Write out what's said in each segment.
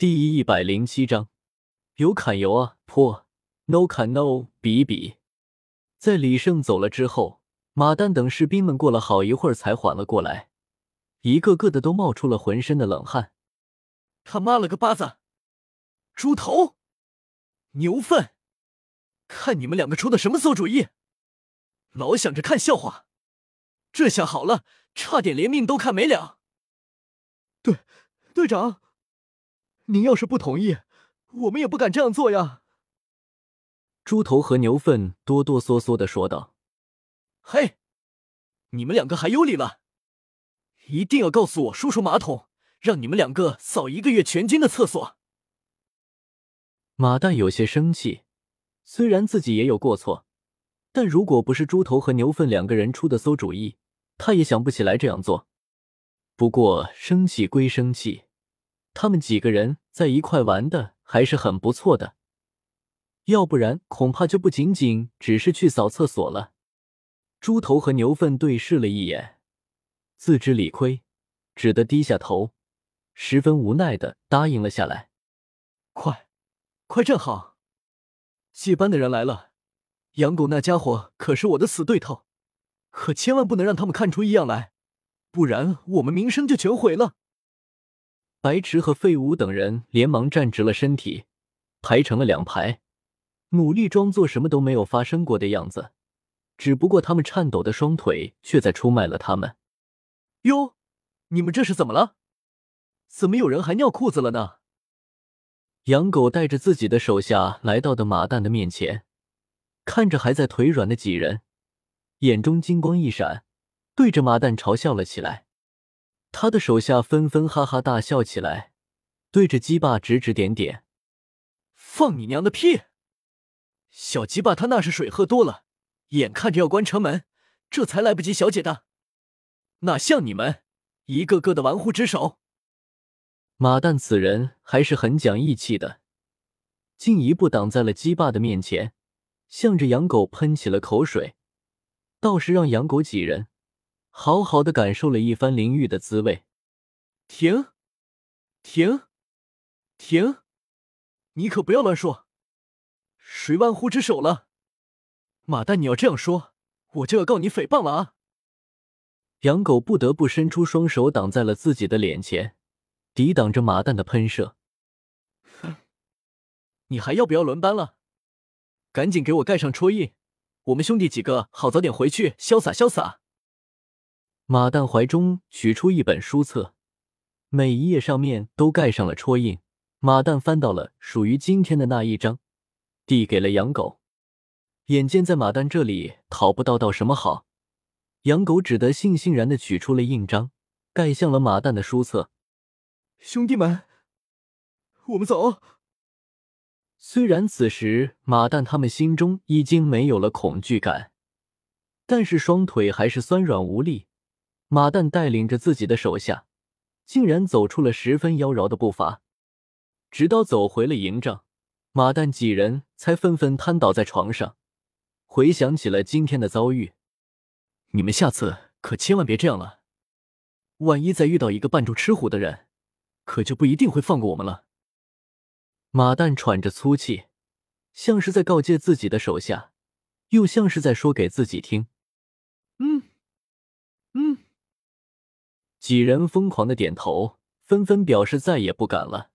第一百零七章，有砍有啊，破；no 砍 no，比比。在李胜走了之后，马丹等士兵们过了好一会儿才缓了过来，一个个的都冒出了浑身的冷汗。他妈了个巴子！猪头，牛粪！看你们两个出的什么馊主意！老想着看笑话，这下好了，差点连命都看没了。队队长。您要是不同意，我们也不敢这样做呀。”猪头和牛粪哆哆嗦嗦的说道。“嘿，你们两个还有理了？一定要告诉我叔叔马桶，让你们两个扫一个月全军的厕所。”马蛋有些生气，虽然自己也有过错，但如果不是猪头和牛粪两个人出的馊主意，他也想不起来这样做。不过生气归生气。他们几个人在一块玩的还是很不错的，要不然恐怕就不仅仅只是去扫厕所了。猪头和牛粪对视了一眼，自知理亏，只得低下头，十分无奈的答应了下来。快，快站好！接班的人来了，养狗那家伙可是我的死对头，可千万不能让他们看出异样来，不然我们名声就全毁了。白池和废物等人连忙站直了身体，排成了两排，努力装作什么都没有发生过的样子。只不过他们颤抖的双腿却在出卖了他们。哟，你们这是怎么了？怎么有人还尿裤子了呢？养狗带着自己的手下来到的马蛋的面前，看着还在腿软的几人，眼中金光一闪，对着马蛋嘲笑了起来。他的手下纷纷哈哈大笑起来，对着鸡爸指指点点：“放你娘的屁！小鸡爸他那是水喝多了，眼看着要关城门，这才来不及小姐的，哪像你们一个个的玩忽职守。”马蛋此人还是很讲义气的，进一步挡在了鸡爸的面前，向着养狗喷起了口水，倒是让养狗几人。好好的感受了一番淋浴的滋味。停，停，停！你可不要乱说，谁玩忽职守了？马蛋，你要这样说，我就要告你诽谤了啊！养狗不得不伸出双手挡在了自己的脸前，抵挡着马蛋的喷射。哼，你还要不要轮班了？赶紧给我盖上戳印，我们兄弟几个好早点回去潇洒潇洒。马蛋怀中取出一本书册，每一页上面都盖上了戳印。马蛋翻到了属于今天的那一章，递给了养狗。眼见在马蛋这里讨不到到什么好，养狗只得悻悻然的取出了印章，盖向了马蛋的书册。兄弟们，我们走。虽然此时马蛋他们心中已经没有了恐惧感，但是双腿还是酸软无力。马蛋带领着自己的手下，竟然走出了十分妖娆的步伐，直到走回了营帐，马蛋几人才纷纷瘫倒在床上，回想起了今天的遭遇。你们下次可千万别这样了，万一再遇到一个扮猪吃虎的人，可就不一定会放过我们了。马蛋喘着粗气，像是在告诫自己的手下，又像是在说给自己听。嗯，嗯。几人疯狂的点头，纷纷表示再也不敢了。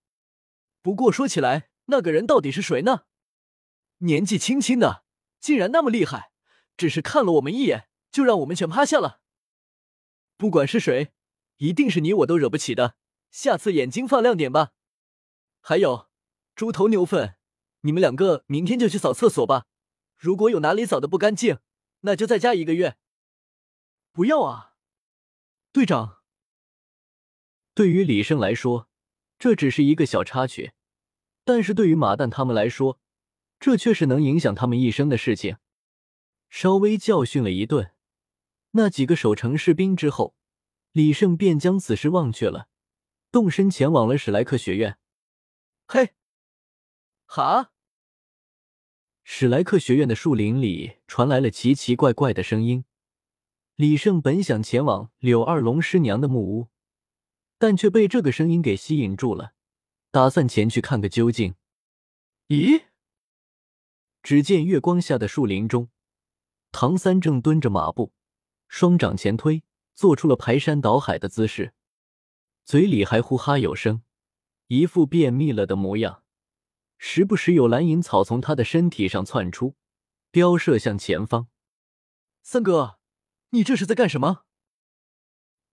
不过说起来，那个人到底是谁呢？年纪轻轻的，竟然那么厉害，只是看了我们一眼，就让我们全趴下了。不管是谁，一定是你我都惹不起的。下次眼睛放亮点吧。还有，猪头牛粪，你们两个明天就去扫厕所吧。如果有哪里扫的不干净，那就再加一个月。不要啊，队长。对于李胜来说，这只是一个小插曲，但是对于马蛋他们来说，这却是能影响他们一生的事情。稍微教训了一顿那几个守城士兵之后，李胜便将此事忘却了，动身前往了史莱克学院。嘿，哈！史莱克学院的树林里传来了奇奇怪怪的声音。李胜本想前往柳二龙师娘的木屋。但却被这个声音给吸引住了，打算前去看个究竟。咦？只见月光下的树林中，唐三正蹲着马步，双掌前推，做出了排山倒海的姿势，嘴里还呼哈有声，一副便秘了的模样。时不时有蓝银草从他的身体上窜出，飙射向前方。三哥，你这是在干什么？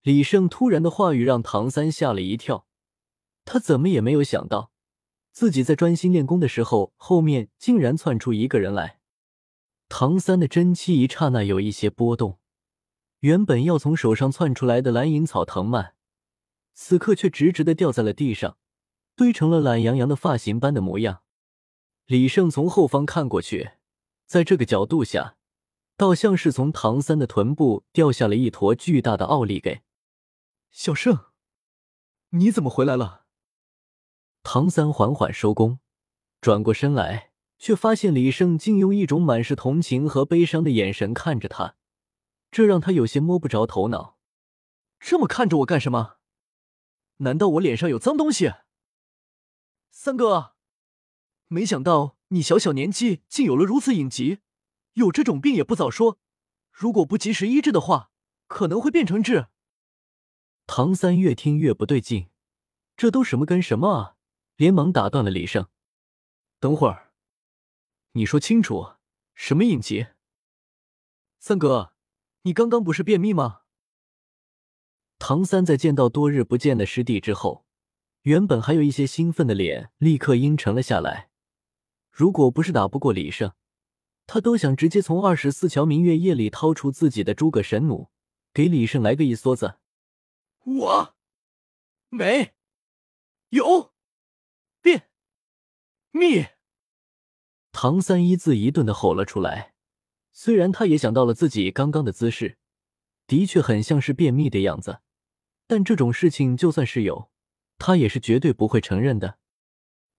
李胜突然的话语让唐三吓了一跳，他怎么也没有想到，自己在专心练功的时候，后面竟然窜出一个人来。唐三的真气一刹那有一些波动，原本要从手上窜出来的蓝银草藤蔓，此刻却直直的掉在了地上。堆成了懒洋洋的发型般的模样。李胜从后方看过去，在这个角度下，倒像是从唐三的臀部掉下了一坨巨大的奥利给。小胜，你怎么回来了？唐三缓缓收工，转过身来，却发现李胜竟用一种满是同情和悲伤的眼神看着他，这让他有些摸不着头脑。这么看着我干什么？难道我脸上有脏东西？三哥，没想到你小小年纪竟有了如此隐疾，有这种病也不早说，如果不及时医治的话，可能会变成质。唐三越听越不对劲，这都什么跟什么啊！连忙打断了李胜：“等会儿，你说清楚，什么隐疾？三哥，你刚刚不是便秘吗？”唐三在见到多日不见的师弟之后。原本还有一些兴奋的脸，立刻阴沉了下来。如果不是打不过李胜，他都想直接从二十四桥明月夜里掏出自己的诸葛神弩，给李胜来个一梭子。我没有便秘。唐三一字一顿的吼了出来。虽然他也想到了自己刚刚的姿势，的确很像是便秘的样子，但这种事情就算是有。他也是绝对不会承认的。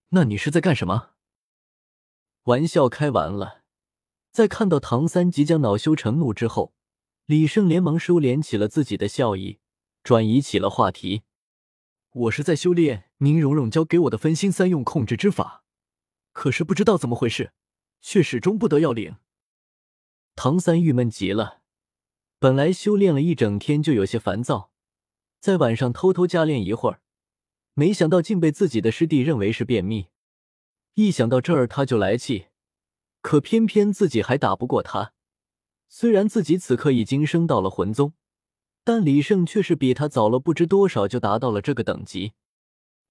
那你是在干什么？玩笑开完了，在看到唐三即将恼羞成怒之后，李胜连忙收敛起了自己的笑意，转移起了话题。我是在修炼宁荣荣教给我的分心三用控制之法，可是不知道怎么回事，却始终不得要领。唐三郁闷极了，本来修炼了一整天就有些烦躁，在晚上偷偷加练一会儿。没想到竟被自己的师弟认为是便秘，一想到这儿他就来气，可偏偏自己还打不过他。虽然自己此刻已经升到了魂宗，但李胜却是比他早了不知多少就达到了这个等级。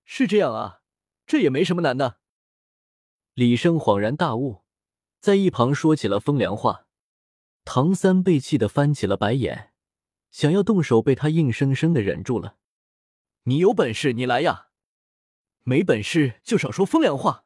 是这样啊，这也没什么难的。李胜恍然大悟，在一旁说起了风凉话。唐三被气得翻起了白眼，想要动手，被他硬生生的忍住了。你有本事你来呀，没本事就少说风凉话。